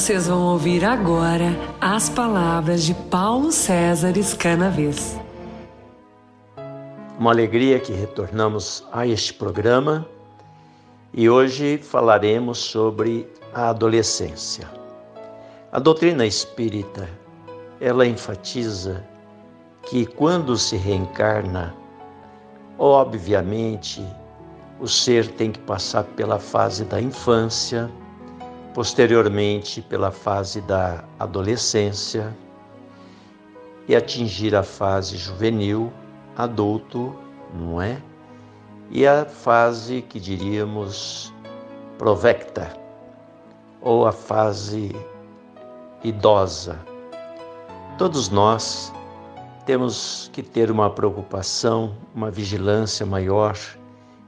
Vocês vão ouvir agora as palavras de Paulo César Escanaves. Uma alegria que retornamos a este programa e hoje falaremos sobre a adolescência. A doutrina espírita, ela enfatiza que quando se reencarna, obviamente, o ser tem que passar pela fase da infância, posteriormente pela fase da adolescência e atingir a fase juvenil, adulto, não é? E a fase que diríamos provecta, ou a fase idosa. Todos nós temos que ter uma preocupação, uma vigilância maior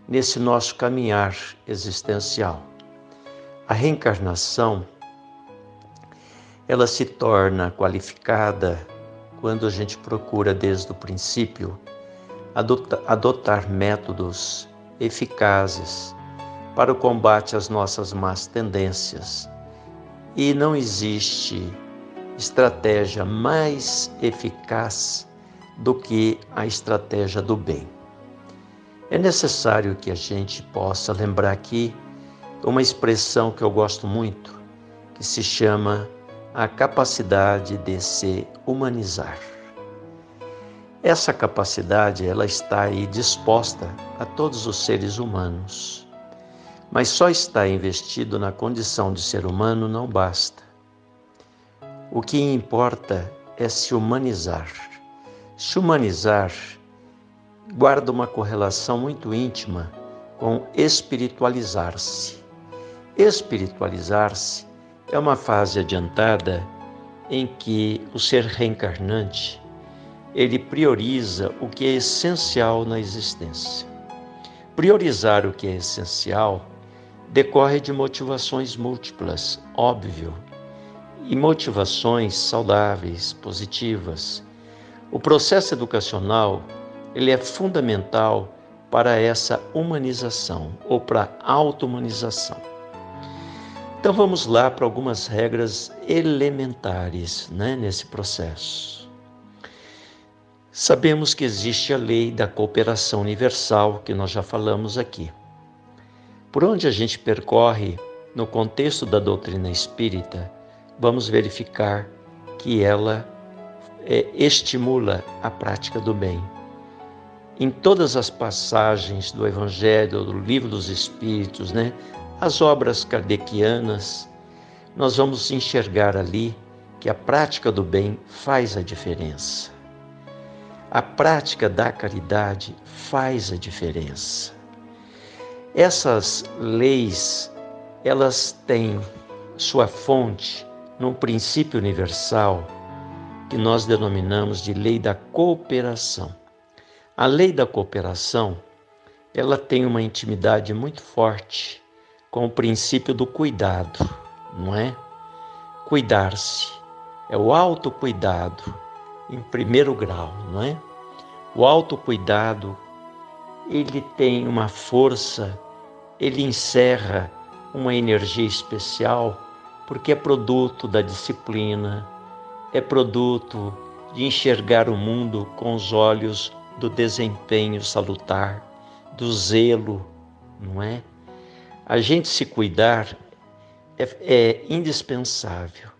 nesse nosso caminhar existencial. A reencarnação ela se torna qualificada quando a gente procura desde o princípio adotar, adotar métodos eficazes para o combate às nossas más tendências. E não existe estratégia mais eficaz do que a estratégia do bem. É necessário que a gente possa lembrar aqui uma expressão que eu gosto muito, que se chama a capacidade de se humanizar. Essa capacidade ela está aí disposta a todos os seres humanos. Mas só estar investido na condição de ser humano não basta. O que importa é se humanizar. Se humanizar guarda uma correlação muito íntima com espiritualizar-se. Espiritualizar-se é uma fase adiantada em que o ser reencarnante ele prioriza o que é essencial na existência. Priorizar o que é essencial decorre de motivações múltiplas, óbvio, e motivações saudáveis, positivas. O processo educacional ele é fundamental para essa humanização ou para a auto-humanização. Então vamos lá para algumas regras elementares né, nesse processo. Sabemos que existe a lei da cooperação universal, que nós já falamos aqui. Por onde a gente percorre no contexto da doutrina espírita, vamos verificar que ela é, estimula a prática do bem. Em todas as passagens do Evangelho, do Livro dos Espíritos, né, as obras kardecianas, nós vamos enxergar ali que a prática do bem faz a diferença. A prática da caridade faz a diferença. Essas leis, elas têm sua fonte num princípio universal que nós denominamos de lei da cooperação. A lei da cooperação, ela tem uma intimidade muito forte com o princípio do cuidado, não é? Cuidar-se é o autocuidado em primeiro grau, não é? O autocuidado ele tem uma força, ele encerra uma energia especial, porque é produto da disciplina, é produto de enxergar o mundo com os olhos do desempenho salutar, do zelo, não é? A gente se cuidar é, é indispensável,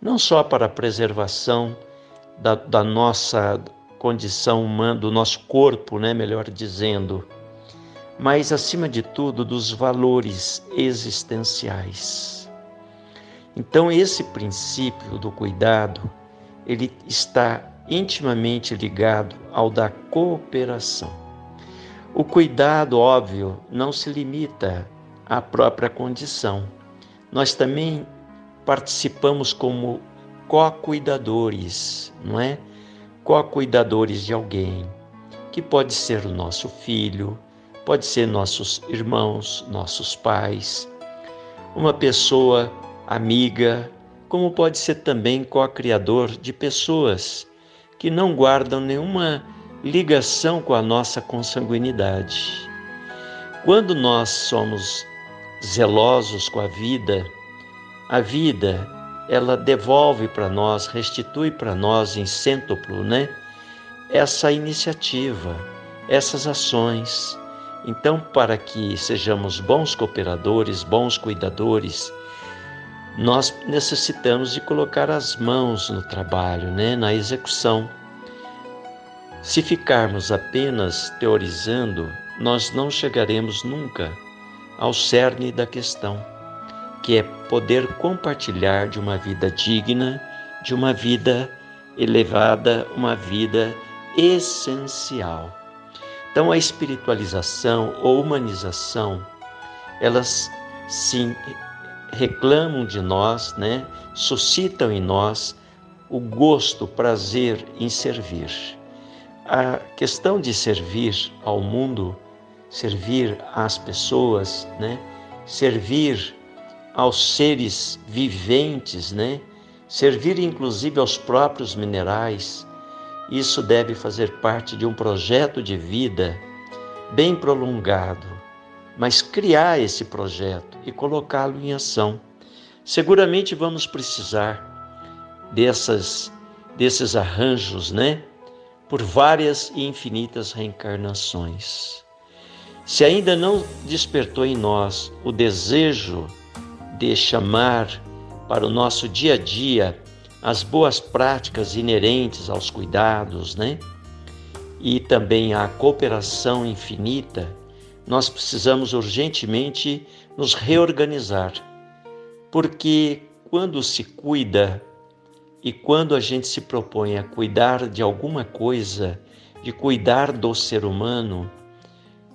não só para a preservação da, da nossa condição humana, do nosso corpo, né, melhor dizendo, mas acima de tudo dos valores existenciais. Então esse princípio do cuidado, ele está intimamente ligado ao da cooperação. O cuidado, óbvio, não se limita à própria condição. Nós também participamos como co-cuidadores, não é? co-cuidadores de alguém, que pode ser o nosso filho, pode ser nossos irmãos, nossos pais, uma pessoa amiga, como pode ser também co-criador de pessoas que não guardam nenhuma ligação com a nossa consanguinidade. Quando nós somos zelosos com a vida, a vida ela devolve para nós, restitui para nós em cêntuplo, né? Essa iniciativa, essas ações. Então, para que sejamos bons cooperadores, bons cuidadores, nós necessitamos de colocar as mãos no trabalho, né? na execução. Se ficarmos apenas teorizando, nós não chegaremos nunca ao cerne da questão que é poder compartilhar de uma vida digna, de uma vida elevada, uma vida essencial. Então, a espiritualização ou humanização, elas sim reclamam de nós, né? suscitam em nós o gosto, o prazer em servir. A questão de servir ao mundo, servir às pessoas, né? servir aos seres viventes, né? Servir inclusive aos próprios minerais. Isso deve fazer parte de um projeto de vida bem prolongado, mas criar esse projeto e colocá-lo em ação. Seguramente vamos precisar dessas desses arranjos, né? Por várias e infinitas reencarnações. Se ainda não despertou em nós o desejo de chamar para o nosso dia a dia as boas práticas inerentes aos cuidados, né? E também à cooperação infinita, nós precisamos urgentemente nos reorganizar. Porque quando se cuida e quando a gente se propõe a cuidar de alguma coisa, de cuidar do ser humano,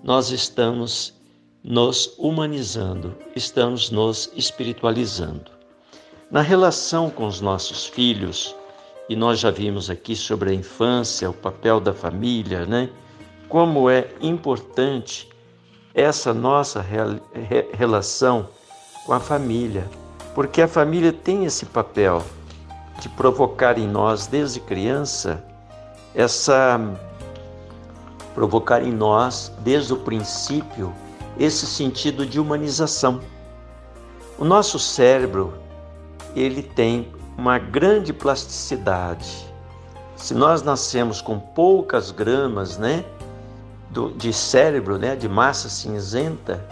nós estamos nos humanizando, estamos nos espiritualizando. Na relação com os nossos filhos, e nós já vimos aqui sobre a infância, o papel da família, né? Como é importante essa nossa relação com a família, porque a família tem esse papel de provocar em nós desde criança essa provocar em nós desde o princípio esse sentido de humanização. O nosso cérebro, ele tem uma grande plasticidade. Se nós nascemos com poucas gramas, né, do, de cérebro, né, de massa cinzenta,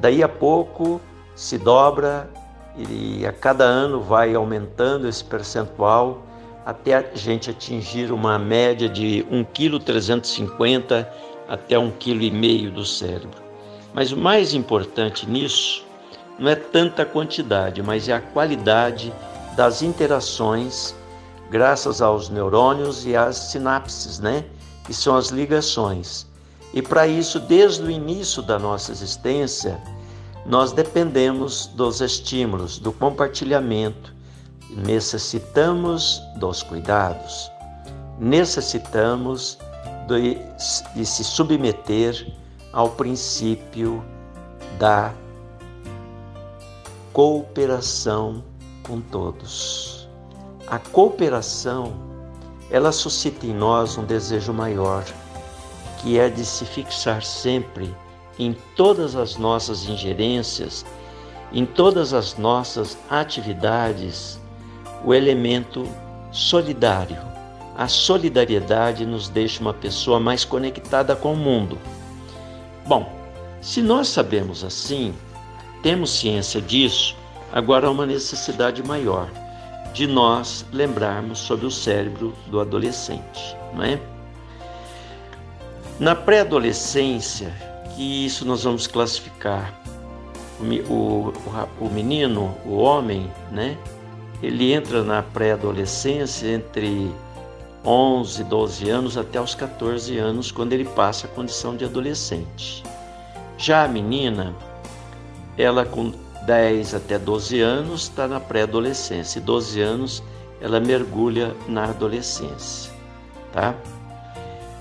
daí a pouco se dobra e a cada ano vai aumentando esse percentual até a gente atingir uma média de 1,350 kg até 1,5 kg do cérebro. Mas o mais importante nisso não é tanta quantidade, mas é a qualidade das interações graças aos neurônios e às sinapses, né? Que são as ligações. E para isso, desde o início da nossa existência, nós dependemos dos estímulos, do compartilhamento, necessitamos dos cuidados, necessitamos de, de se submeter ao princípio da cooperação com todos. A cooperação, ela suscita em nós um desejo maior, que é de se fixar sempre em todas as nossas ingerências, em todas as nossas atividades, o elemento solidário. A solidariedade nos deixa uma pessoa mais conectada com o mundo. Bom, se nós sabemos assim, temos ciência disso, agora há uma necessidade maior de nós lembrarmos sobre o cérebro do adolescente, não é? Na pré-adolescência, que isso nós vamos classificar o, o, o menino, o homem, né? Ele entra na pré-adolescência entre 11, 12 anos até os 14 anos, quando ele passa a condição de adolescente. Já a menina, ela com 10 até 12 anos está na pré-adolescência, e 12 anos ela mergulha na adolescência, tá?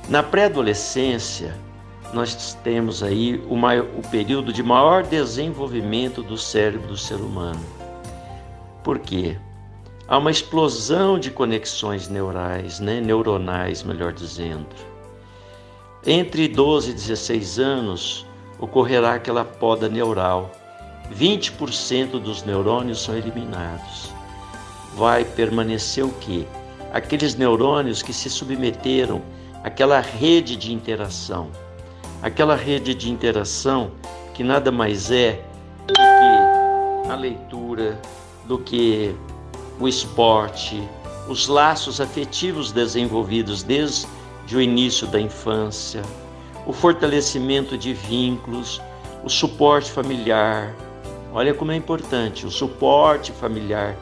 Na pré-adolescência, nós temos aí o, maior, o período de maior desenvolvimento do cérebro do ser humano. Por quê? Há uma explosão de conexões neurais, né? neuronais, melhor dizendo. Entre 12 e 16 anos ocorrerá aquela poda neural. 20% dos neurônios são eliminados. Vai permanecer o quê? Aqueles neurônios que se submeteram àquela rede de interação aquela rede de interação que nada mais é do que a leitura, do que o esporte, os laços afetivos desenvolvidos desde o início da infância, o fortalecimento de vínculos, o suporte familiar. Olha como é importante o suporte familiar.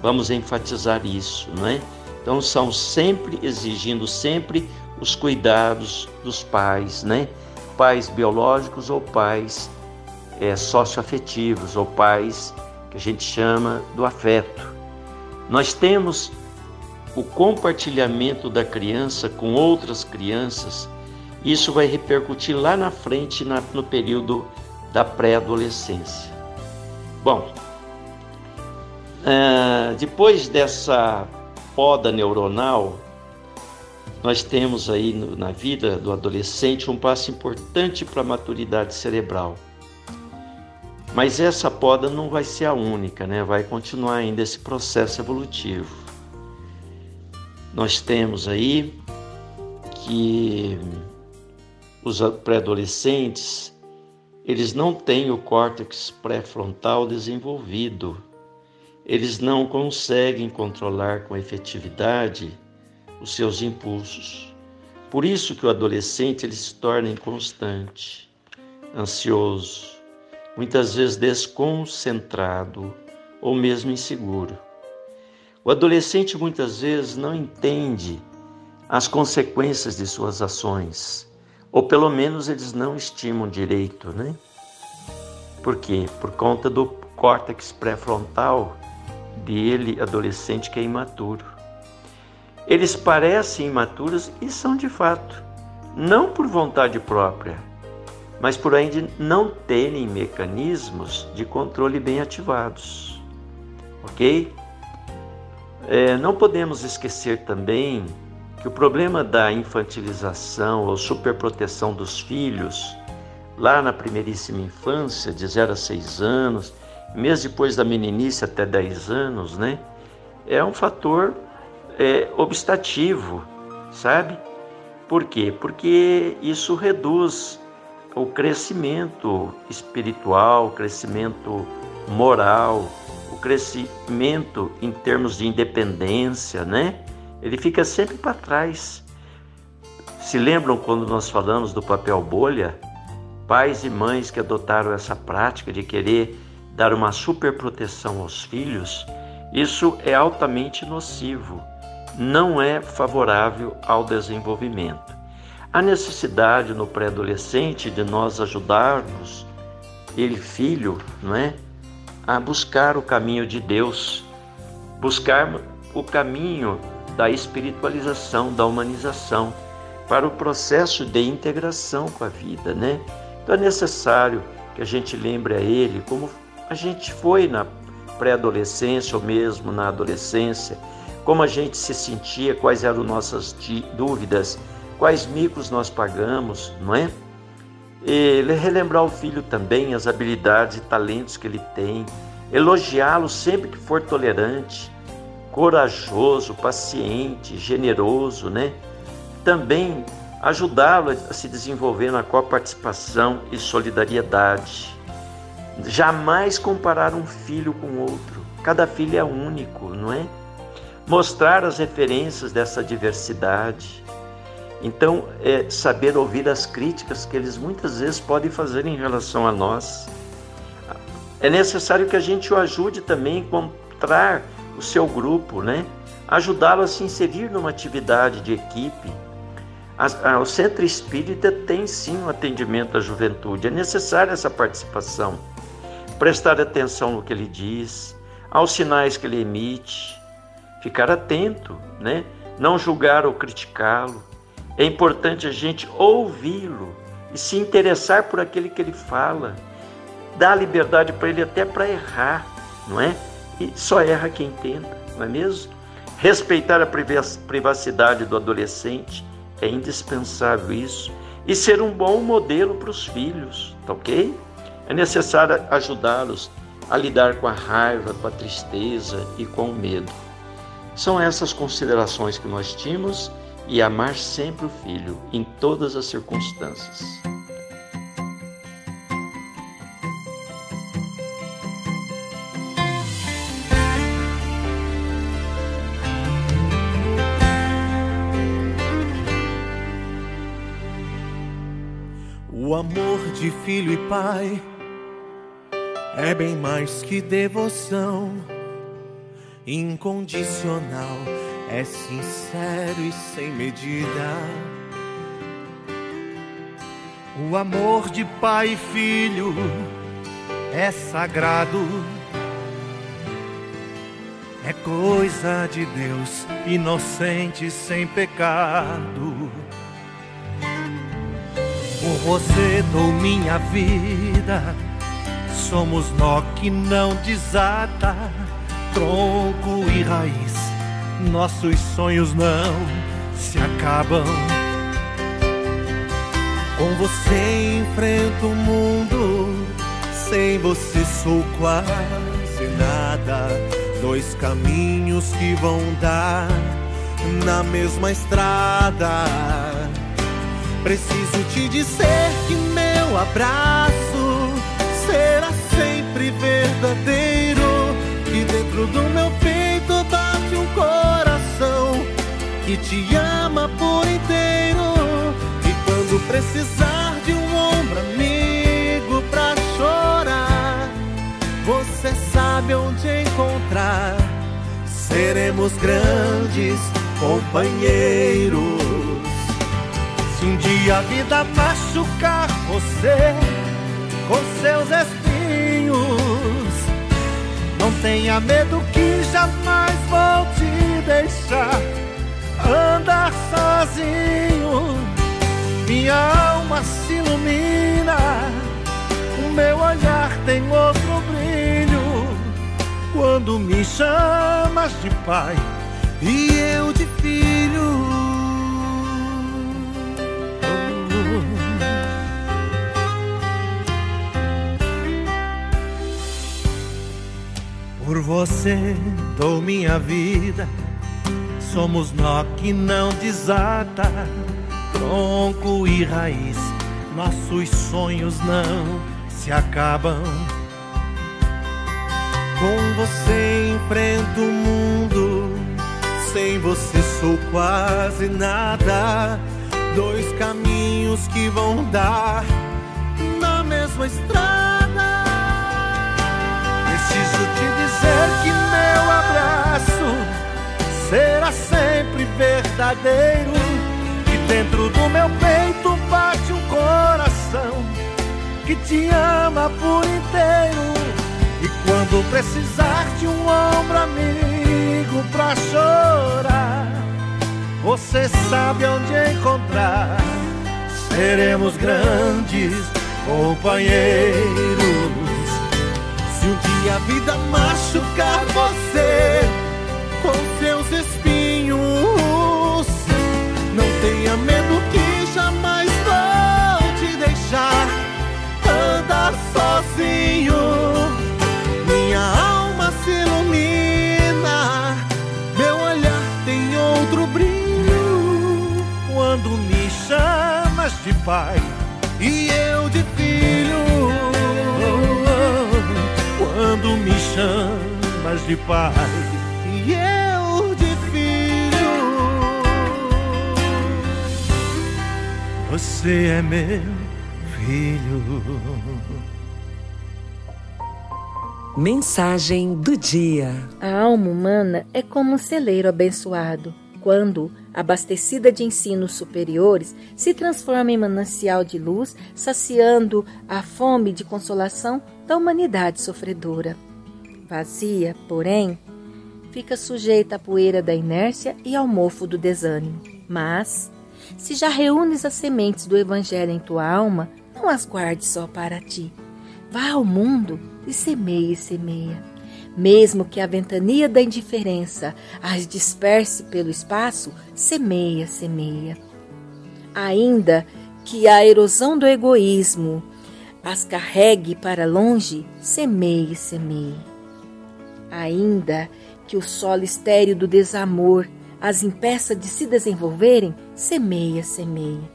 Vamos enfatizar isso, não é? Então são sempre exigindo sempre os cuidados dos pais, né? pais biológicos ou pais é, socioafetivos ou pais que a gente chama do afeto. Nós temos o compartilhamento da criança com outras crianças, isso vai repercutir lá na frente na, no período da pré-adolescência. Bom, uh, depois dessa poda neuronal, nós temos aí no, na vida do adolescente um passo importante para a maturidade cerebral. Mas essa poda não vai ser a única, né? vai continuar ainda esse processo evolutivo. Nós temos aí que os pré-adolescentes eles não têm o córtex pré-frontal desenvolvido. Eles não conseguem controlar com efetividade os seus impulsos. Por isso que o adolescente ele se torna inconstante, ansioso, muitas vezes desconcentrado ou mesmo inseguro. O adolescente muitas vezes não entende as consequências de suas ações, ou pelo menos eles não estimam direito, né? Por quê? Por conta do córtex pré-frontal dele, adolescente que é imaturo. Eles parecem imaturos e são de fato, não por vontade própria, mas por ainda não terem mecanismos de controle bem ativados. Ok? É, não podemos esquecer também que o problema da infantilização ou superproteção dos filhos, lá na primeiríssima infância, de 0 a 6 anos, mesmo depois da meninice até 10 anos, né, é um fator é, obstativo, sabe? Por quê? Porque isso reduz o crescimento espiritual, o crescimento moral, o crescimento em termos de independência, né? Ele fica sempre para trás. Se lembram quando nós falamos do papel bolha? Pais e mães que adotaram essa prática de querer dar uma superproteção aos filhos, Isso é altamente nocivo, não é favorável ao desenvolvimento. A necessidade no pré-adolescente de nós ajudarmos ele, filho, não é? a buscar o caminho de Deus, buscar o caminho da espiritualização, da humanização, para o processo de integração com a vida, né? Então é necessário que a gente lembre a ele como a gente foi na pré-adolescência ou mesmo na adolescência, como a gente se sentia, quais eram nossas dúvidas, quais micos nós pagamos, não é? E relembrar o filho também as habilidades e talentos que ele tem, elogiá-lo sempre que for tolerante, corajoso, paciente, generoso, né? Também ajudá-lo a se desenvolver na coparticipação e solidariedade. Jamais comparar um filho com outro. Cada filho é único, não é? Mostrar as referências dessa diversidade então, é saber ouvir as críticas que eles muitas vezes podem fazer em relação a nós. É necessário que a gente o ajude também a encontrar o seu grupo, né? Ajudá-lo a se inserir numa atividade de equipe. o Centro Espírita tem sim um atendimento à juventude, é necessária essa participação. Prestar atenção no que ele diz, aos sinais que ele emite, ficar atento, né? Não julgar ou criticá-lo é importante a gente ouvi-lo e se interessar por aquele que ele fala. Dar liberdade para ele até para errar, não é? E só erra quem tenta, não é mesmo? Respeitar a privacidade do adolescente é indispensável isso. E ser um bom modelo para os filhos, tá ok? É necessário ajudá-los a lidar com a raiva, com a tristeza e com o medo. São essas considerações que nós tínhamos e amar sempre o filho em todas as circunstâncias. O amor de filho e pai é bem mais que devoção incondicional é sincero e sem medida. O amor de pai e filho é sagrado. É coisa de Deus, inocente sem pecado. Por você dou minha vida, somos nó que não desata, tronco e raiz nossos sonhos não se acabam. Com você enfrento o mundo, sem você sou quase nada. Dois caminhos que vão dar na mesma estrada. Preciso te dizer que meu abraço será sempre verdadeiro. Que dentro do meu coração que te ama por inteiro. E quando precisar de um ombro amigo pra chorar, você sabe onde encontrar. Seremos grandes companheiros. Se um dia a vida machucar você com seus espinhos, tenha medo que jamais vou te deixar andar sozinho. Minha alma se ilumina, o meu olhar tem outro brilho. Quando me chamas de pai e eu de filho. Por você dou minha vida Somos nó que não desata, tronco e raiz. Nossos sonhos não se acabam. Com você enfrento o mundo, sem você sou quase nada. Dois caminhos que vão dar na mesma estrada posso te dizer que meu abraço será sempre verdadeiro. E dentro do meu peito bate um coração que te ama por inteiro. E quando precisar de um ombro amigo pra chorar, você sabe onde encontrar. Seremos grandes companheiros. Dia a vida machucar você com seus espinhos, não tenha medo de pai e eu de filho, você é meu filho. Mensagem do dia. A alma humana é como um celeiro abençoado. Quando, abastecida de ensinos superiores, se transforma em manancial de luz, saciando a fome de consolação da humanidade sofredora. Vazia, porém, fica sujeita à poeira da inércia e ao mofo do desânimo. Mas, se já reúnes as sementes do Evangelho em tua alma, não as guarde só para ti. Vá ao mundo e semeia e semeia. Mesmo que a ventania da indiferença as disperse pelo espaço, semeia, semeia. Ainda que a erosão do egoísmo as carregue para longe, semeie, semeie. Ainda que o solo estéreo do desamor as impeça de se desenvolverem, semeia, semeia.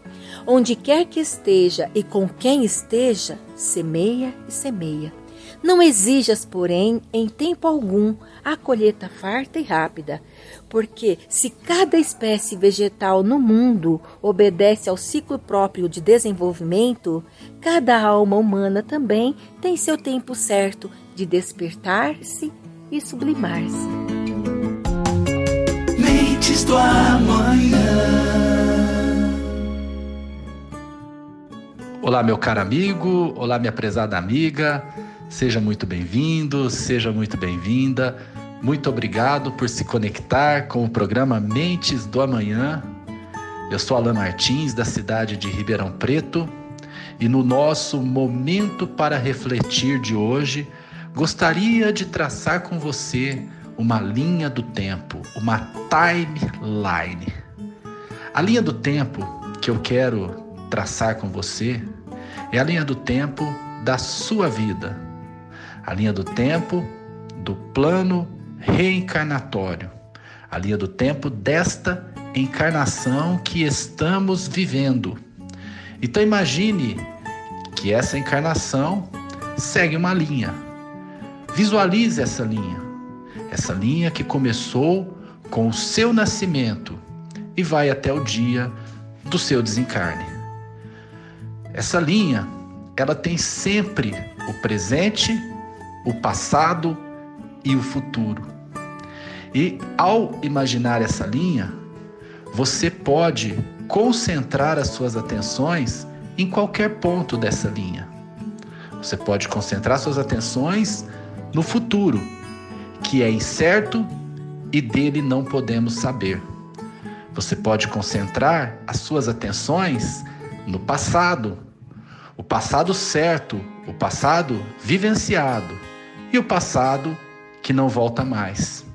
Onde quer que esteja e com quem esteja, semeia e semeia. Não exijas, porém, em tempo algum, a colheita farta e rápida, porque se cada espécie vegetal no mundo obedece ao ciclo próprio de desenvolvimento, cada alma humana também tem seu tempo certo de despertar-se e sublimar-se. Mentes do amanhã. Olá, meu caro amigo, olá, minha prezada amiga, seja muito bem-vindo, seja muito bem-vinda. Muito obrigado por se conectar com o programa Mentes do Amanhã. Eu sou Alain Martins, da cidade de Ribeirão Preto, e no nosso momento para refletir de hoje, gostaria de traçar com você uma linha do tempo, uma timeline. A linha do tempo que eu quero traçar com você é a linha do tempo da sua vida, a linha do tempo do plano reencarnatório, a linha do tempo desta encarnação que estamos vivendo. Então imagine que essa encarnação segue uma linha. Visualize essa linha. Essa linha que começou com o seu nascimento e vai até o dia do seu desencarne. Essa linha, ela tem sempre o presente, o passado e o futuro. E ao imaginar essa linha, você pode concentrar as suas atenções em qualquer ponto dessa linha. Você pode concentrar suas atenções no futuro, que é incerto e dele não podemos saber. Você pode concentrar as suas atenções no passado, o passado certo, o passado vivenciado e o passado que não volta mais.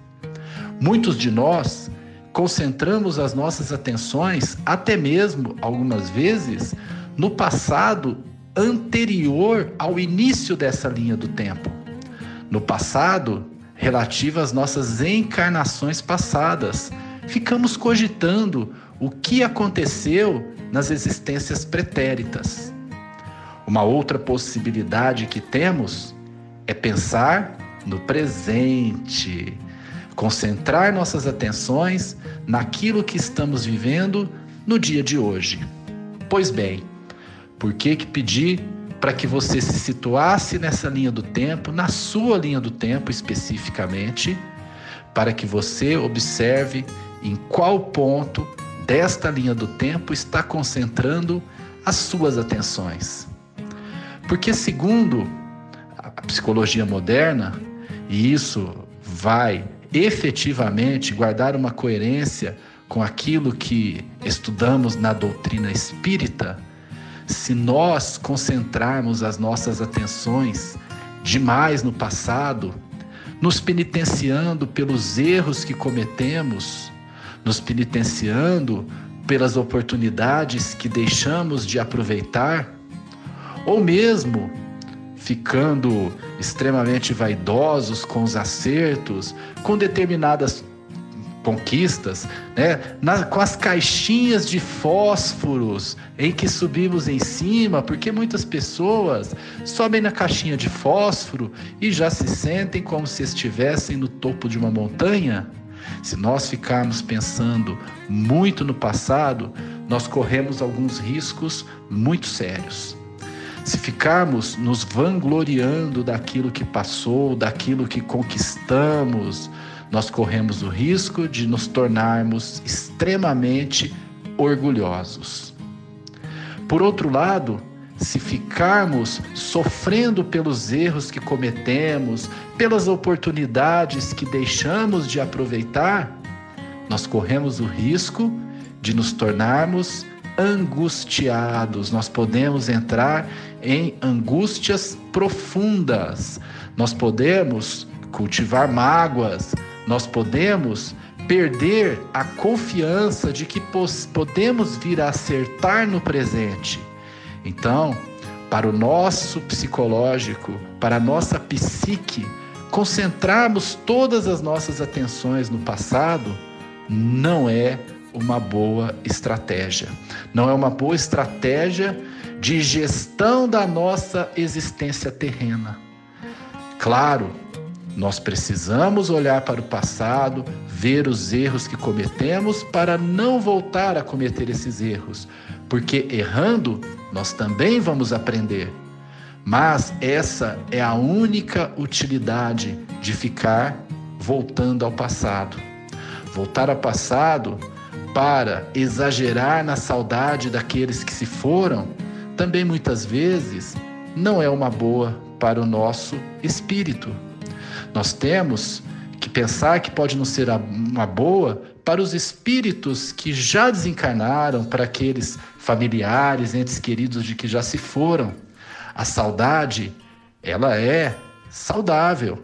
Muitos de nós concentramos as nossas atenções, até mesmo algumas vezes, no passado anterior ao início dessa linha do tempo. No passado, relativo às nossas encarnações passadas, ficamos cogitando o que aconteceu nas existências pretéritas. Uma outra possibilidade que temos é pensar no presente, concentrar nossas atenções naquilo que estamos vivendo no dia de hoje. Pois bem, por que que pedir para que você se situasse nessa linha do tempo, na sua linha do tempo especificamente, para que você observe em qual ponto desta linha do tempo está concentrando as suas atenções. Porque, segundo a psicologia moderna, e isso vai efetivamente guardar uma coerência com aquilo que estudamos na doutrina espírita, se nós concentrarmos as nossas atenções demais no passado, nos penitenciando pelos erros que cometemos, nos penitenciando pelas oportunidades que deixamos de aproveitar, ou mesmo ficando extremamente vaidosos com os acertos, com determinadas conquistas, né? Na, com as caixinhas de fósforos em que subimos em cima, porque muitas pessoas sobem na caixinha de fósforo e já se sentem como se estivessem no topo de uma montanha. Se nós ficarmos pensando muito no passado, nós corremos alguns riscos muito sérios. Se ficarmos nos vangloriando daquilo que passou, daquilo que conquistamos, nós corremos o risco de nos tornarmos extremamente orgulhosos. Por outro lado, se ficarmos sofrendo pelos erros que cometemos, pelas oportunidades que deixamos de aproveitar, nós corremos o risco de nos tornarmos angustiados. Nós podemos entrar em angústias profundas. Nós podemos cultivar mágoas, nós podemos perder a confiança de que podemos vir a acertar no presente. Então, para o nosso psicológico, para a nossa psique, concentrarmos todas as nossas atenções no passado não é uma boa estratégia. Não é uma boa estratégia de gestão da nossa existência terrena. Claro, nós precisamos olhar para o passado, ver os erros que cometemos para não voltar a cometer esses erros, porque errando, nós também vamos aprender. Mas essa é a única utilidade de ficar voltando ao passado. Voltar ao passado para exagerar na saudade daqueles que se foram, também muitas vezes não é uma boa para o nosso espírito. Nós temos que pensar que pode não ser uma boa para os espíritos que já desencarnaram, para aqueles familiares, entes queridos de que já se foram. A saudade, ela é saudável,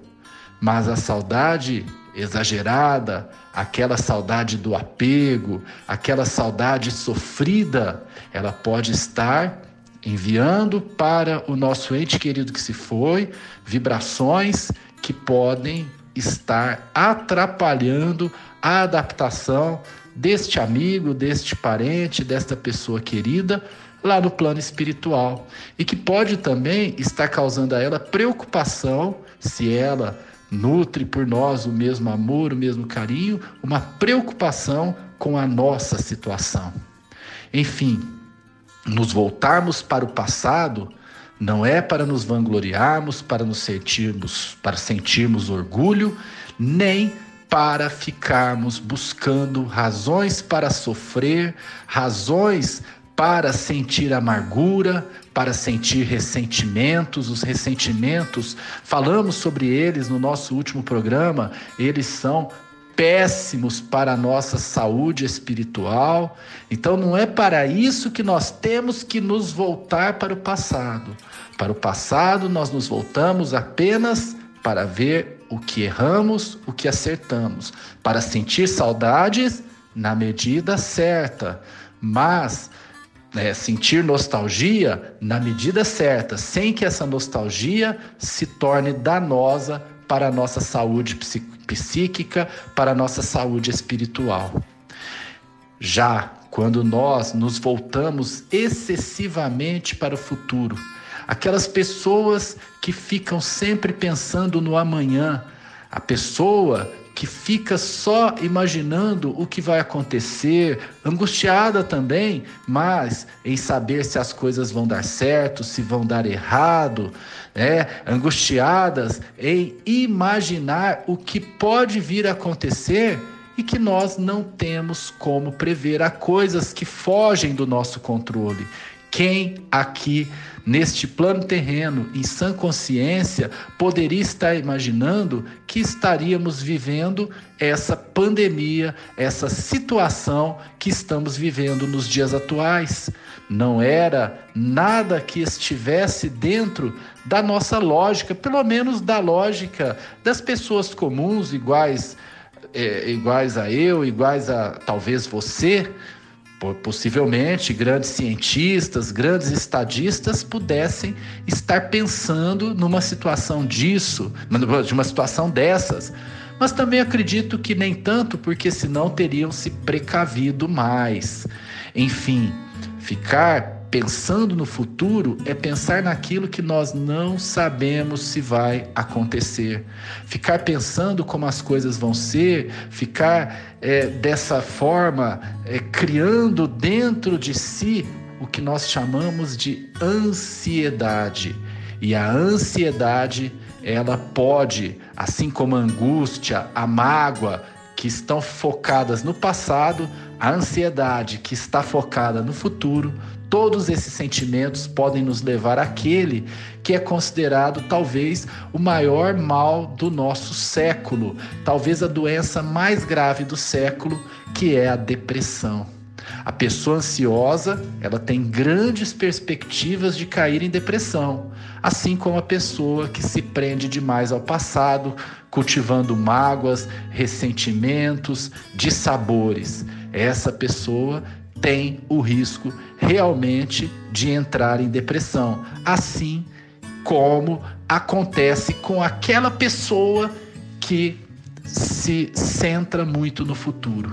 mas a saudade exagerada, aquela saudade do apego, aquela saudade sofrida, ela pode estar enviando para o nosso ente querido que se foi vibrações que podem estar atrapalhando a adaptação deste amigo, deste parente, desta pessoa querida lá no plano espiritual e que pode também estar causando a ela preocupação se ela nutre por nós o mesmo amor, o mesmo carinho, uma preocupação com a nossa situação. Enfim, nos voltarmos para o passado não é para nos vangloriarmos, para nos sentirmos, para sentirmos orgulho, nem para ficarmos buscando razões para sofrer, razões para sentir amargura, para sentir ressentimentos. Os ressentimentos, falamos sobre eles no nosso último programa, eles são péssimos para a nossa saúde espiritual. Então não é para isso que nós temos que nos voltar para o passado. Para o passado nós nos voltamos apenas para ver o que erramos, o que acertamos, para sentir saudades na medida certa, mas é, sentir nostalgia na medida certa, sem que essa nostalgia se torne danosa para a nossa saúde psíquica, para a nossa saúde espiritual. Já quando nós nos voltamos excessivamente para o futuro, aquelas pessoas que ficam sempre pensando no amanhã, a pessoa que fica só imaginando o que vai acontecer, angustiada também, mas em saber se as coisas vão dar certo, se vão dar errado, é, angustiadas em imaginar o que pode vir a acontecer, e que nós não temos como prever. Há coisas que fogem do nosso controle. Quem aqui neste plano terreno, em sã consciência, poderia estar imaginando que estaríamos vivendo essa pandemia, essa situação que estamos vivendo nos dias atuais? Não era nada que estivesse dentro da nossa lógica, pelo menos da lógica das pessoas comuns, iguais, é, iguais a eu, iguais a talvez você possivelmente grandes cientistas, grandes estadistas pudessem estar pensando numa situação disso, de uma situação dessas. Mas também acredito que nem tanto, porque senão teriam se precavido mais. Enfim, ficar pensando no futuro é pensar naquilo que nós não sabemos se vai acontecer. Ficar pensando como as coisas vão ser, ficar é, dessa forma é, criando dentro de si o que nós chamamos de ansiedade. E a ansiedade, ela pode, assim como a angústia, a mágoa, que estão focadas no passado, a ansiedade que está focada no futuro, Todos esses sentimentos podem nos levar àquele que é considerado talvez o maior mal do nosso século, talvez a doença mais grave do século, que é a depressão. A pessoa ansiosa, ela tem grandes perspectivas de cair em depressão, assim como a pessoa que se prende demais ao passado, cultivando mágoas, ressentimentos, dissabores. Essa pessoa tem o risco realmente de entrar em depressão, assim como acontece com aquela pessoa que se centra muito no futuro.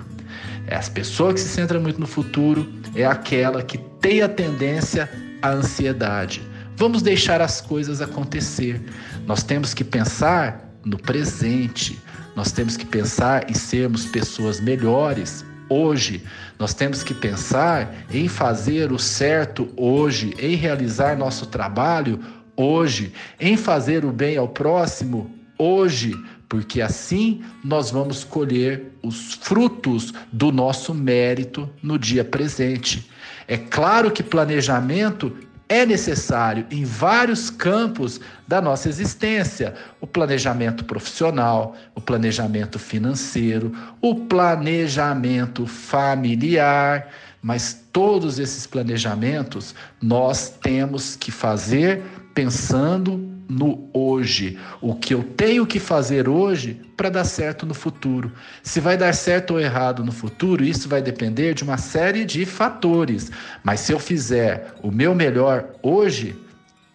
As pessoas que se centram muito no futuro é aquela que tem a tendência à ansiedade. Vamos deixar as coisas acontecer. Nós temos que pensar no presente. Nós temos que pensar em sermos pessoas melhores hoje. Nós temos que pensar em fazer o certo hoje, em realizar nosso trabalho hoje, em fazer o bem ao próximo hoje, porque assim nós vamos colher os frutos do nosso mérito no dia presente. É claro que planejamento é necessário em vários campos da nossa existência: o planejamento profissional, o planejamento financeiro, o planejamento familiar. Mas todos esses planejamentos nós temos que fazer pensando no hoje, o que eu tenho que fazer hoje para dar certo no futuro. Se vai dar certo ou errado no futuro, isso vai depender de uma série de fatores. Mas se eu fizer o meu melhor hoje,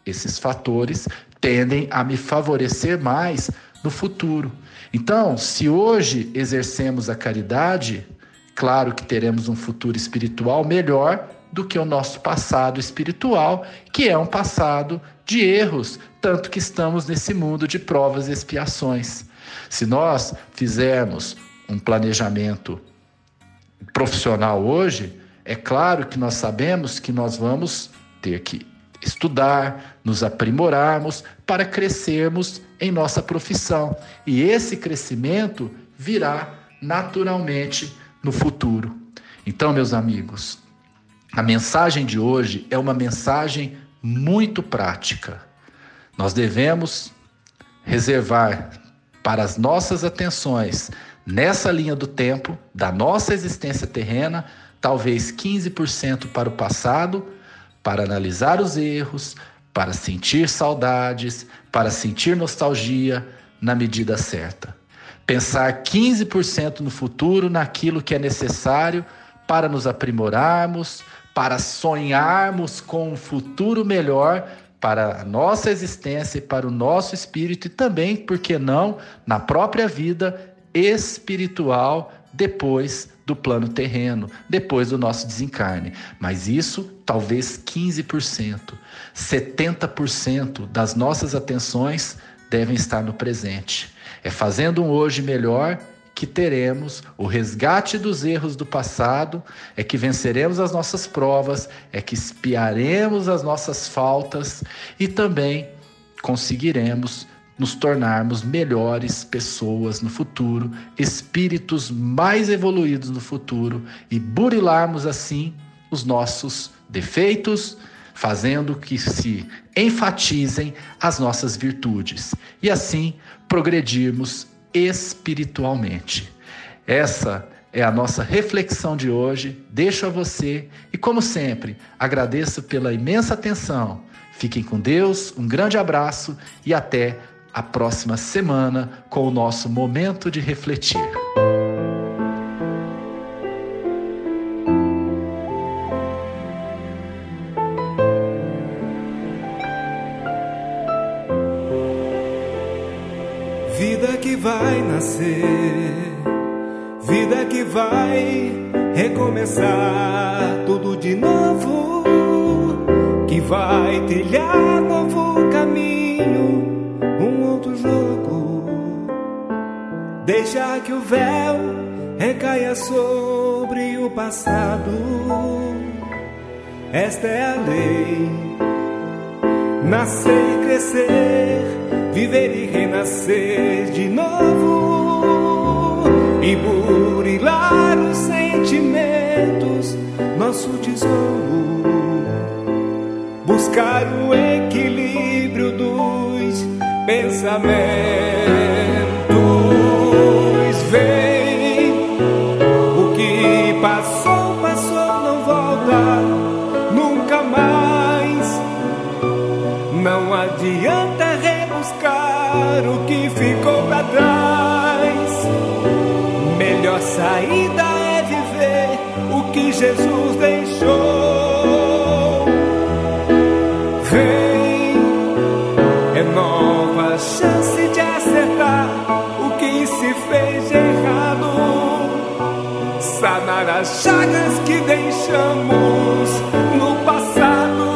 esses fatores tendem a me favorecer mais no futuro. Então, se hoje exercemos a caridade, claro que teremos um futuro espiritual melhor do que o nosso passado espiritual, que é um passado de erros, tanto que estamos nesse mundo de provas e expiações. Se nós fizermos um planejamento profissional hoje, é claro que nós sabemos que nós vamos ter que estudar, nos aprimorarmos para crescermos em nossa profissão. E esse crescimento virá naturalmente no futuro. Então, meus amigos, a mensagem de hoje é uma mensagem muito prática. Nós devemos reservar para as nossas atenções nessa linha do tempo da nossa existência terrena, talvez 15% para o passado, para analisar os erros, para sentir saudades, para sentir nostalgia na medida certa. Pensar 15% no futuro, naquilo que é necessário para nos aprimorarmos, para sonharmos com um futuro melhor para a nossa existência e para o nosso espírito e também, por que não, na própria vida espiritual depois do plano terreno, depois do nosso desencarne. Mas isso talvez 15%. 70% das nossas atenções devem estar no presente. É fazendo um hoje melhor que teremos. O resgate dos erros do passado, é que venceremos as nossas provas, é que espiaremos as nossas faltas e também conseguiremos nos tornarmos melhores pessoas no futuro, espíritos mais evoluídos no futuro e burilarmos assim os nossos defeitos, fazendo que se enfatizem as nossas virtudes. E assim progredirmos espiritualmente. Essa é a nossa reflexão de hoje. Deixo a você e, como sempre, agradeço pela imensa atenção. Fiquem com Deus, um grande abraço e até a próxima semana com o nosso momento de refletir. Que vai nascer, vida que vai recomeçar tudo de novo, que vai trilhar novo caminho, um outro jogo. Deixa que o véu recaia sobre o passado. Esta é a lei. Nascer e crescer, viver e renascer de novo e burilar os sentimentos, nosso tesouro. Buscar o equilíbrio dos pensamentos. Vem, deixamos no passado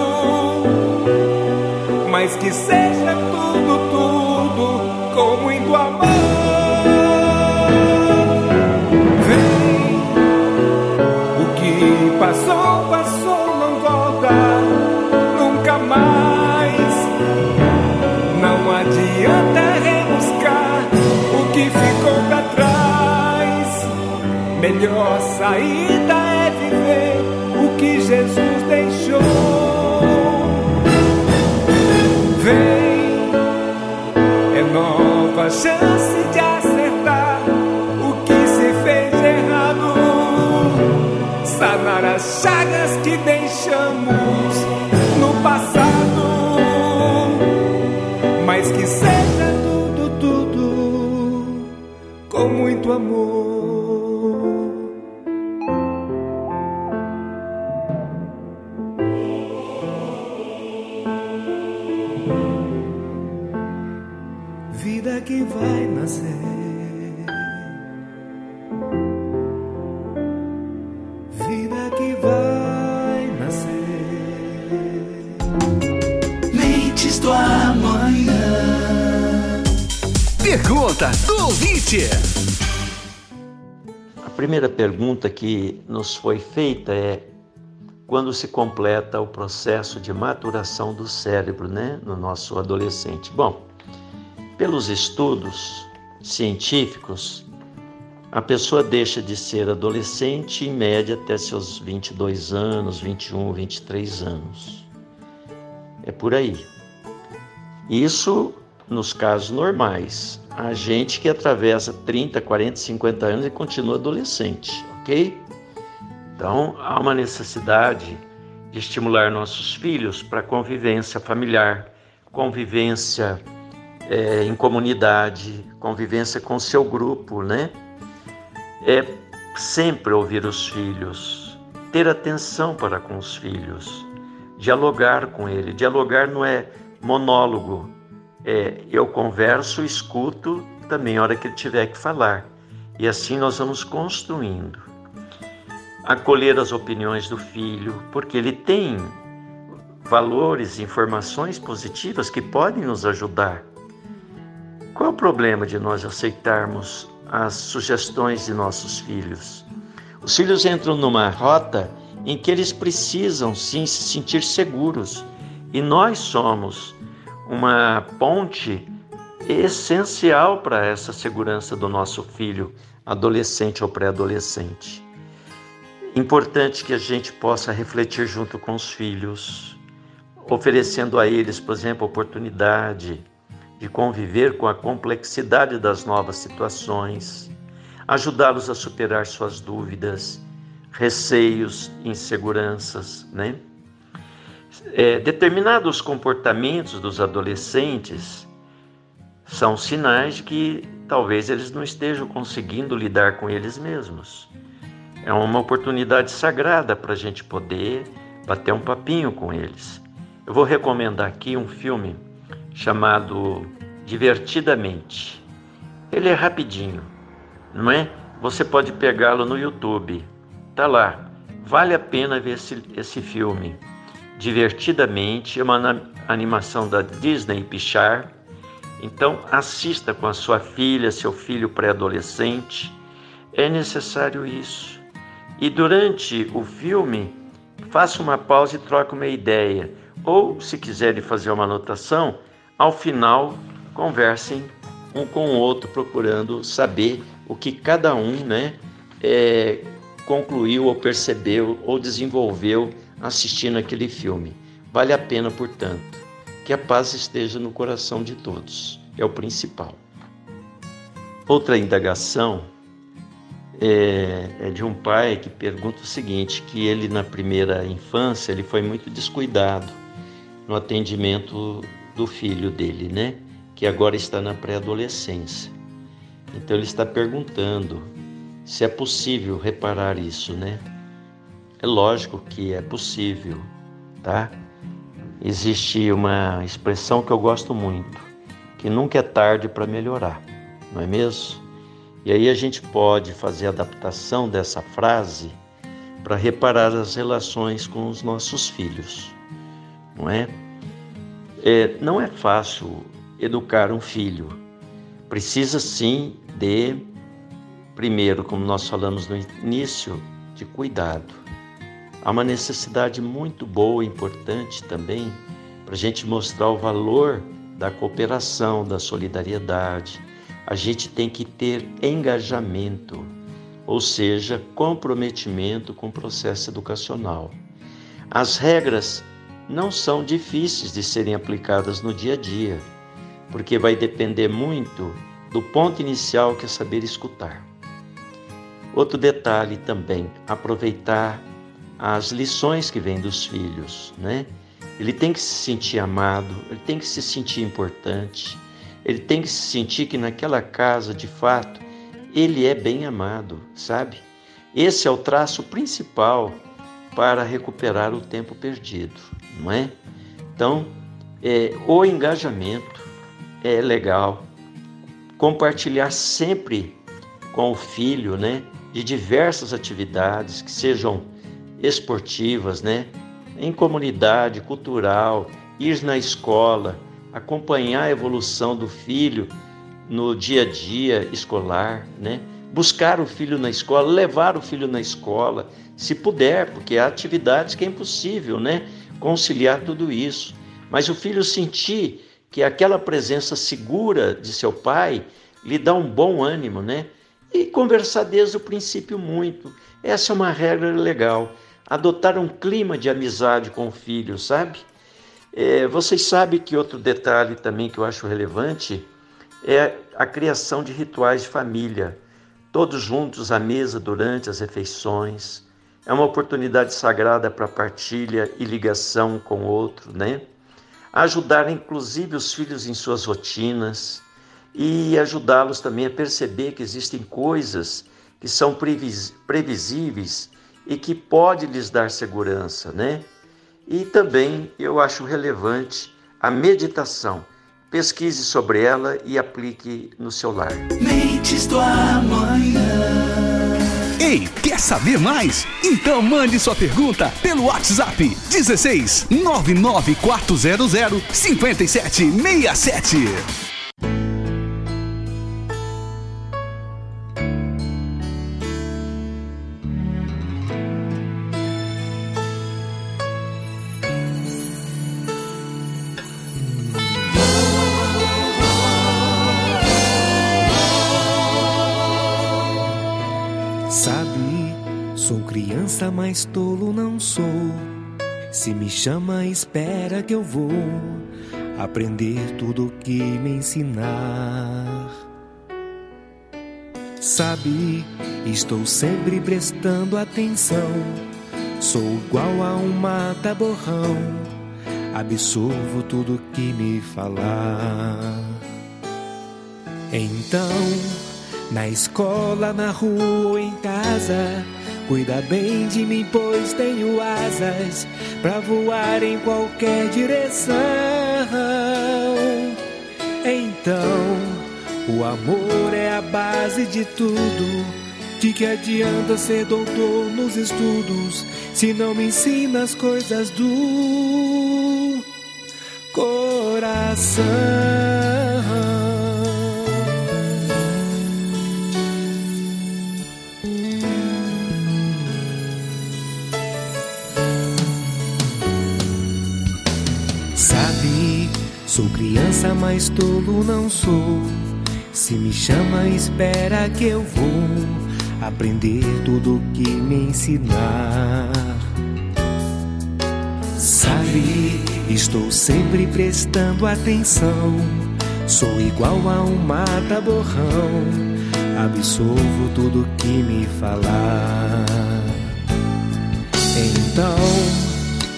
mas que seja tudo, tudo com muito amor. Vem, o que passou, passou, não volta nunca mais. Não adianta rebuscar o que ficou pra trás. Melhor saída que Jesus deixou. Vem, é nova chance de acertar o que se fez errado, sanar as chagas que deixamos no passado, mas que seja tudo, tudo com muito amor. Ouvinte. A primeira pergunta que nos foi feita é quando se completa o processo de maturação do cérebro, né, no nosso adolescente. Bom, pelos estudos científicos, a pessoa deixa de ser adolescente em média até seus 22 anos, 21, 23 anos. É por aí. Isso nos casos normais. A gente que atravessa 30, 40, 50 anos e continua adolescente, ok? Então, há uma necessidade de estimular nossos filhos para convivência familiar, convivência é, em comunidade, convivência com seu grupo, né? É sempre ouvir os filhos, ter atenção para com os filhos, dialogar com ele. Dialogar não é monólogo, é eu converso, escuto também a hora que ele tiver que falar. E assim nós vamos construindo. Acolher as opiniões do filho, porque ele tem valores, informações positivas que podem nos ajudar. Qual é o problema de nós aceitarmos as sugestões de nossos filhos? Os filhos entram numa rota em que eles precisam sim se sentir seguros e nós somos uma ponte essencial para essa segurança do nosso filho, adolescente ou pré-adolescente. Importante que a gente possa refletir junto com os filhos, oferecendo a eles, por exemplo, a oportunidade de conviver com a complexidade das novas situações, ajudá-los a superar suas dúvidas, receios, inseguranças, né? É, determinados comportamentos dos adolescentes são sinais de que talvez eles não estejam conseguindo lidar com eles mesmos. É uma oportunidade sagrada para a gente poder bater um papinho com eles. Eu vou recomendar aqui um filme chamado Divertidamente. Ele é rapidinho, não é? Você pode pegá-lo no YouTube. Tá lá. Vale a pena ver esse, esse filme. Divertidamente, é uma animação da Disney Pixar. Então, assista com a sua filha, seu filho pré-adolescente. É necessário isso. E durante o filme, faça uma pausa e troque uma ideia. Ou, se quiserem fazer uma anotação, ao final conversem um com o outro, procurando saber o que cada um né, é, concluiu ou percebeu ou desenvolveu assistindo aquele filme. Vale a pena, portanto, que a paz esteja no coração de todos, é o principal. Outra indagação é, é, de um pai que pergunta o seguinte, que ele na primeira infância ele foi muito descuidado no atendimento do filho dele, né? Que agora está na pré-adolescência. Então ele está perguntando se é possível reparar isso, né? É lógico que é possível, tá? Existe uma expressão que eu gosto muito, que nunca é tarde para melhorar, não é mesmo? E aí a gente pode fazer adaptação dessa frase para reparar as relações com os nossos filhos, não é? é? Não é fácil educar um filho. Precisa sim de, primeiro, como nós falamos no início, de cuidado. Há uma necessidade muito boa e importante também para a gente mostrar o valor da cooperação, da solidariedade, a gente tem que ter engajamento, ou seja, comprometimento com o processo educacional. As regras não são difíceis de serem aplicadas no dia a dia, porque vai depender muito do ponto inicial que é saber escutar. Outro detalhe também, aproveitar as lições que vêm dos filhos, né? Ele tem que se sentir amado, ele tem que se sentir importante, ele tem que se sentir que naquela casa, de fato, ele é bem amado, sabe? Esse é o traço principal para recuperar o tempo perdido, não é? Então, é, o engajamento é legal. Compartilhar sempre com o filho, né, de diversas atividades que sejam esportivas, né, em comunidade, cultural, ir na escola, acompanhar a evolução do filho no dia a dia escolar, né? Buscar o filho na escola, levar o filho na escola, se puder, porque há atividades que é impossível, né? Conciliar tudo isso. Mas o filho sentir que aquela presença segura de seu pai lhe dá um bom ânimo, né? E conversar desde o princípio muito. Essa é uma regra legal. Adotar um clima de amizade com o filho, sabe? É, vocês sabem que outro detalhe também que eu acho relevante é a criação de rituais de família, todos juntos à mesa durante as refeições. É uma oportunidade sagrada para partilha e ligação com o outro, né? Ajudar inclusive os filhos em suas rotinas e ajudá-los também a perceber que existem coisas que são previsíveis e que pode lhes dar segurança, né? E também eu acho relevante a meditação. Pesquise sobre ela e aplique no seu lar. Mentes do amanhã. Ei, quer saber mais? Então mande sua pergunta pelo WhatsApp 16 99400 5767. Sabe, sou criança, mas tolo não sou. Se me chama, espera que eu vou aprender tudo que me ensinar. Sabe, estou sempre prestando atenção. Sou igual a um mata-borrão, absorvo tudo que me falar. Então, na escola, na rua ou em casa, cuida bem de mim, pois tenho asas para voar em qualquer direção. Então, o amor é a base de tudo. De que adianta ser doutor nos estudos se não me ensina as coisas do coração? Sou criança, mas tolo não sou. Se me chama, espera que eu vou aprender tudo que me ensinar. Sabe, estou sempre prestando atenção. Sou igual a um mata-borrão, absorvo tudo que me falar. Então,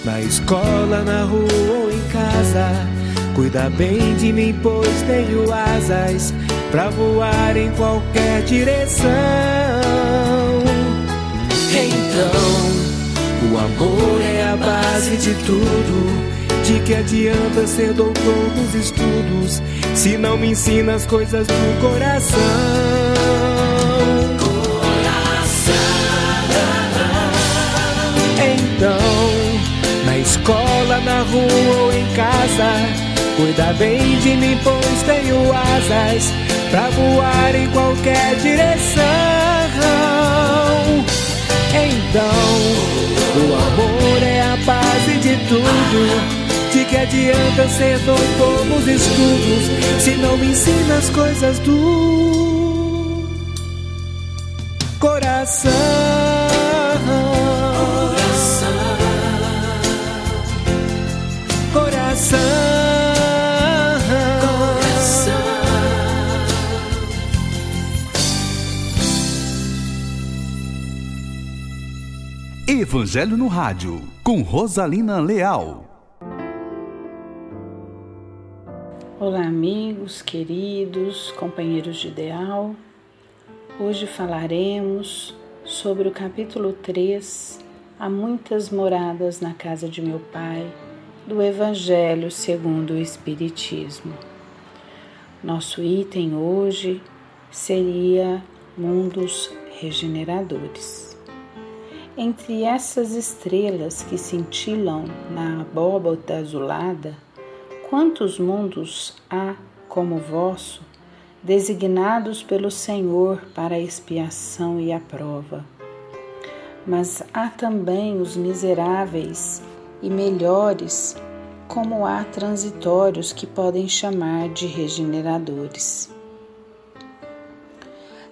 na escola, na rua ou em casa, cuida bem de mim, pois tenho asas pra voar em qualquer direção. Então, o amor é a base de tudo. De que adianta ser doutor nos estudos se não me ensina as coisas do coração? Então, na escola, na rua ou em casa, cuida bem de mim, pois tenho asas pra voar em qualquer direção. Então, o amor é a base de tudo. De que adianta ser doutor nos estudos se não me ensina as coisas do coração? Evangelho no Rádio, com Rosalina Leal. Olá, amigos, queridos, companheiros de ideal. Hoje falaremos sobre o capítulo 3, Há muitas moradas na casa de meu Pai, do Evangelho segundo o Espiritismo. Nosso item hoje seria Mundos Regeneradores. Entre essas estrelas que cintilam na abóbada azulada, quantos mundos há como o vosso, designados pelo Senhor para a expiação e a prova? Mas há também os miseráveis e melhores, como há transitórios que podem chamar de regeneradores.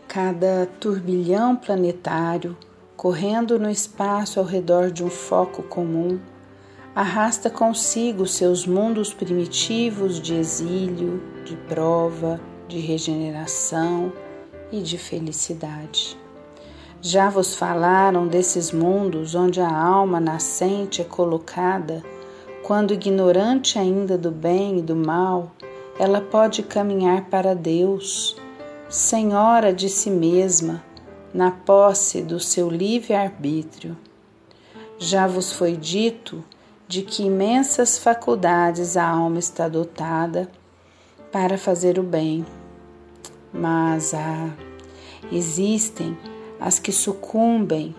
Cada turbilhão planetário, correndo no espaço ao redor de um foco comum, arrasta consigo seus mundos primitivos de exílio, de prova, de regeneração e de felicidade. Já vos falaram desses mundos onde a alma nascente é colocada, quando ignorante ainda do bem e do mal, ela pode caminhar para Deus, senhora de si mesma, na posse do seu livre-arbítrio. Já vos foi dito de que imensas faculdades a alma está dotada para fazer o bem, mas ah, existem as que sucumbem,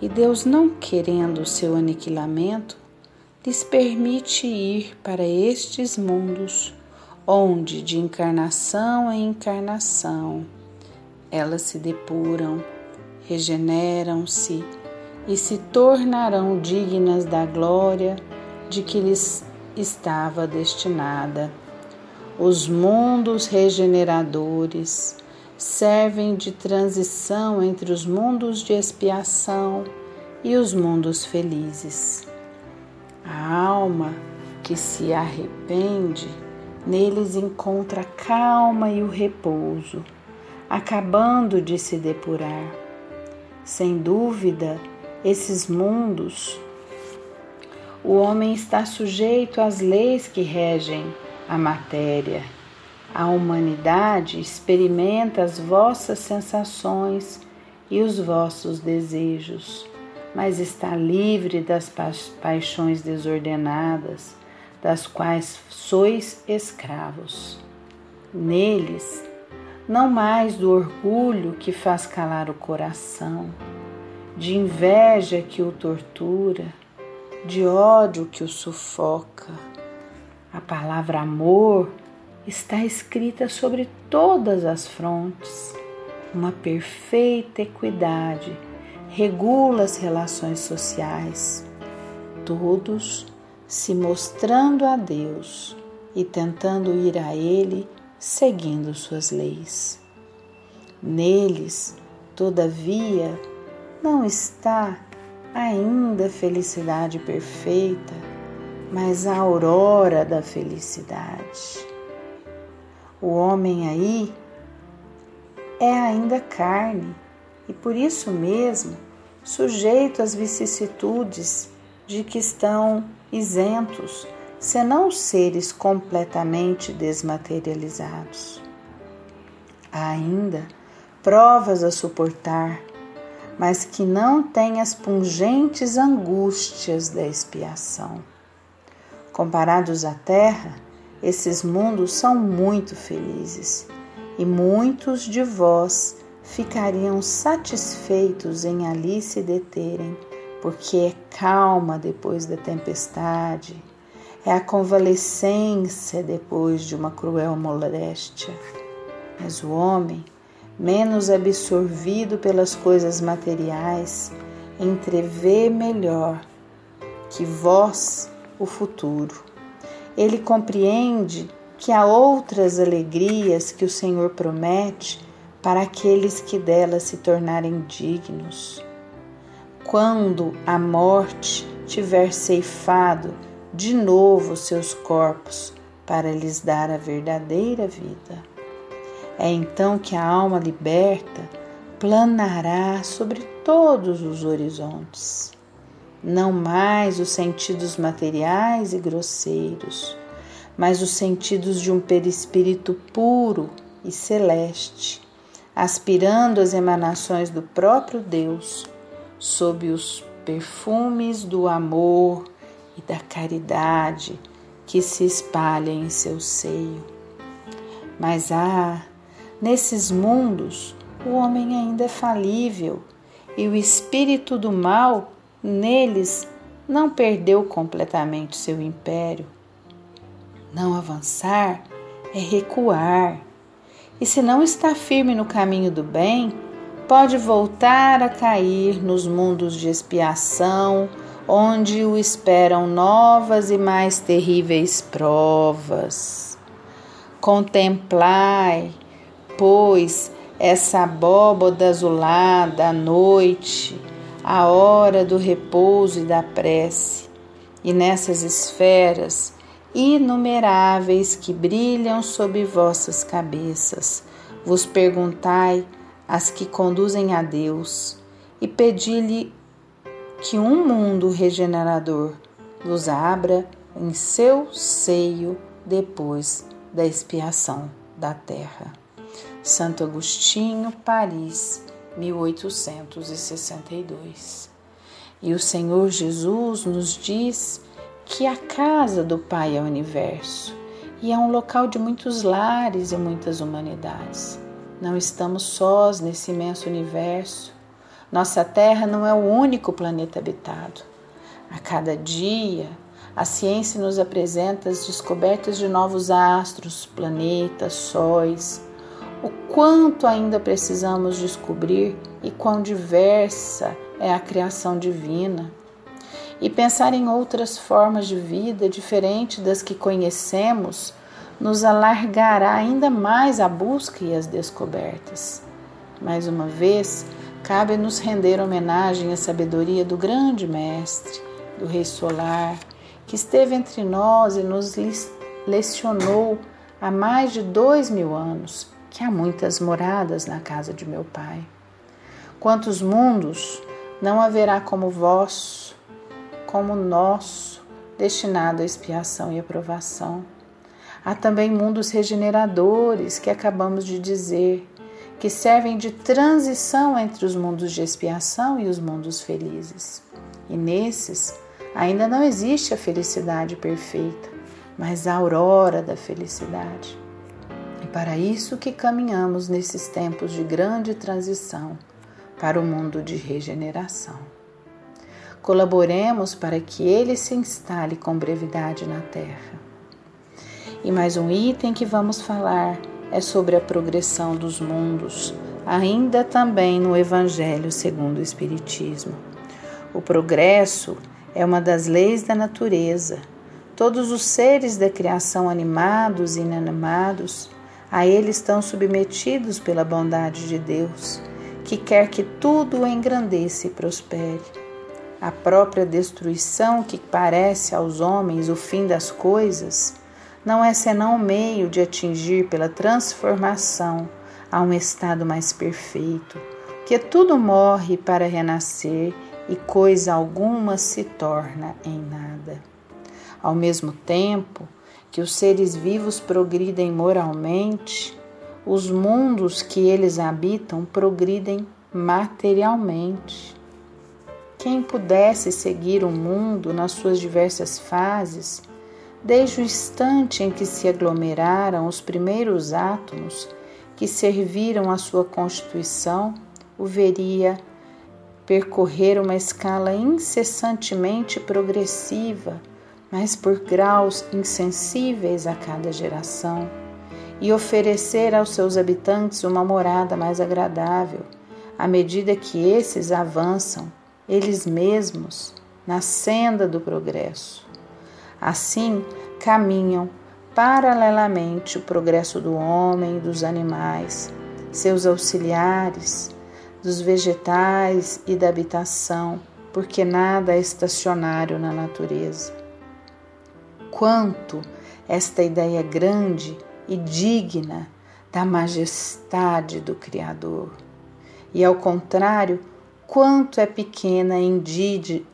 e Deus, não querendo o seu aniquilamento, lhes permite ir para estes mundos, onde, de encarnação em encarnação, elas se depuram, regeneram-se e se tornarão dignas da glória de que lhes estava destinada. Os mundos regeneradores servem de transição entre os mundos de expiação e os mundos felizes. A alma que se arrepende, neles encontra a calma e o repouso, acabando de se depurar. Sem dúvida, esses mundos, o homem está sujeito às leis que regem a matéria a humanidade experimenta as vossas sensações e os vossos desejos, mas está livre das pa paixões desordenadas, das quais sois escravos. Neles, não mais do orgulho que faz calar o coração, de inveja que o tortura, de ódio que o sufoca. A palavra amor está escrita sobre todas as frontes. Uma perfeita equidade regula as relações sociais, todos se mostrando a Deus e tentando ir a Ele seguindo suas leis. Neles, todavia, não está ainda a felicidade perfeita, mas a aurora da felicidade. O homem aí é ainda carne e por isso mesmo sujeito às vicissitudes de que estão isentos, senão seres completamente desmaterializados. Há ainda provas a suportar, mas que não têm as pungentes angústias da expiação. Comparados à terra, esses mundos são muito felizes e muitos de vós ficariam satisfeitos em ali se deterem, porque é calma depois da tempestade, é a convalescência depois de uma cruel moléstia. Mas o homem, menos absorvido pelas coisas materiais, entrevê melhor que vós o futuro ele compreende que há outras alegrias que o Senhor promete para aqueles que delas se tornarem dignos. Quando a morte tiver ceifado de novo seus corpos para lhes dar a verdadeira vida. É então que a alma liberta planará sobre todos os horizontes não mais os sentidos materiais e grosseiros, mas os sentidos de um perispírito puro e celeste, aspirando as emanações do próprio Deus, sob os perfumes do amor e da caridade que se espalha em seu seio. Mas ah, nesses mundos o homem ainda é falível e o espírito do mal neles não perdeu completamente seu império. Não avançar é recuar. E se não está firme no caminho do bem, pode voltar a cair nos mundos de expiação, onde o esperam novas e mais terríveis provas. Contemplai, pois, essa abóboda azulada à noite, a hora do repouso e da prece, e nessas esferas inumeráveis que brilham sob vossas cabeças, vos perguntai as que conduzem a Deus, e pedi-lhe que um mundo regenerador vos abra em seu seio depois da expiação da terra. Santo Agostinho, Paris, 1862. E o Senhor Jesus nos diz que a casa do Pai é o universo e é um local de muitos lares e muitas humanidades. Não estamos sós nesse imenso universo. Nossa Terra não é o único planeta habitado. A cada dia, a ciência nos apresenta as descobertas de novos astros, planetas, sóis, o quanto ainda precisamos descobrir e quão diversa é a criação divina, e pensar em outras formas de vida diferentes das que conhecemos nos alargará ainda mais a busca e as descobertas. Mais uma vez, cabe-nos render homenagem à sabedoria do grande Mestre, do Rei Solar, que esteve entre nós e nos lecionou há mais de dois mil anos que há muitas moradas na casa de meu Pai. Quantos mundos não haverá como vosso, como nosso, destinado à expiação e aprovação. Há também mundos regeneradores que acabamos de dizer, que servem de transição entre os mundos de expiação e os mundos felizes. E nesses ainda não existe a felicidade perfeita, mas a aurora da felicidade. E para isso que caminhamos nesses tempos de grande transição para o mundo de regeneração. Colaboremos para que ele se instale com brevidade na Terra. E mais um item que vamos falar é sobre a progressão dos mundos, ainda também no Evangelho segundo o Espiritismo. O progresso é uma das leis da natureza. Todos os seres da criação, animados e inanimados, a ele estão submetidos pela bondade de Deus, que quer que tudo engrandeça e prospere. A própria destruição que parece aos homens o fim das coisas não é senão o meio de atingir pela transformação a um estado mais perfeito, que tudo morre para renascer e coisa alguma se torna em nada. Ao mesmo tempo que os seres vivos progridem moralmente, os mundos que eles habitam progridem materialmente. Quem pudesse seguir o mundo nas suas diversas fases, desde o instante em que se aglomeraram os primeiros átomos que serviram à sua constituição, o veria percorrer uma escala incessantemente progressiva, mas por graus insensíveis a cada geração, e oferecer aos seus habitantes uma morada mais agradável, à medida que esses avançam, eles mesmos, na senda do progresso. Assim, caminham paralelamente o progresso do homem e dos animais, seus auxiliares, dos vegetais e da habitação, porque nada é estacionário na natureza. Quanto esta ideia grande e digna da majestade do Criador, e ao contrário, quanto é pequena e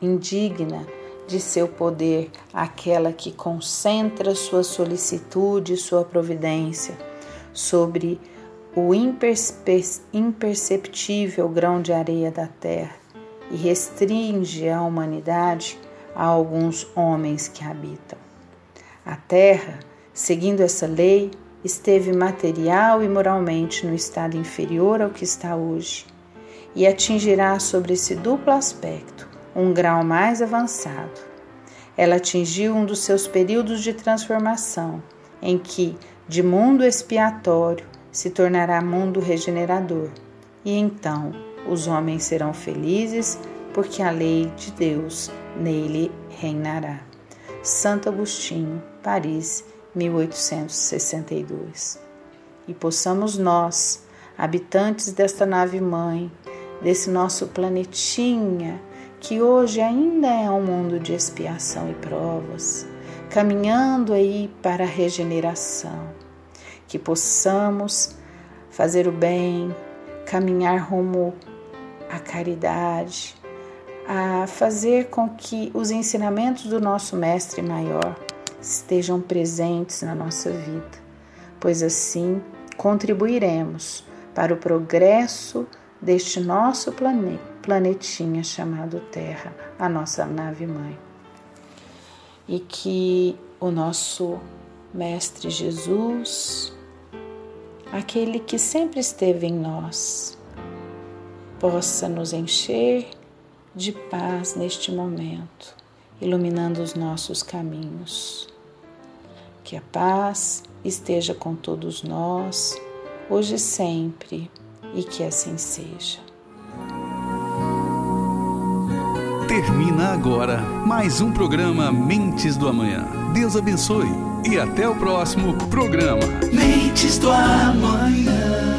indigna de seu poder aquela que concentra sua solicitude e sua providência sobre o imperceptível grão de areia da terra e restringe a humanidade a alguns homens que habitam. A terra, seguindo essa lei, esteve material e moralmente no estado inferior ao que está hoje e atingirá sobre esse duplo aspecto um grau mais avançado. Ela atingiu um dos seus períodos de transformação, em que, de mundo expiatório, se tornará mundo regenerador. E então os homens serão felizes, porque a lei de Deus nele reinará. Santo Agostinho, Paris, 1862. E possamos nós, habitantes desta nave mãe, desse nosso planetinha, que hoje ainda é um mundo de expiação e provas, caminhando aí para a regeneração, que possamos fazer o bem, caminhar rumo à caridade, a fazer com que os ensinamentos do nosso Mestre Maior estejam presentes na nossa vida, pois assim contribuiremos para o progresso deste nosso planeta planetinha chamado Terra, a nossa nave-mãe. E que o nosso Mestre Jesus, aquele que sempre esteve em nós, possa nos encher de paz neste momento, iluminando os nossos caminhos. Que a paz esteja com todos nós, hoje e sempre, e que assim seja. Termina agora mais um programa Mentes do Amanhã. Deus abençoe e até o próximo programa. Mentes do Amanhã.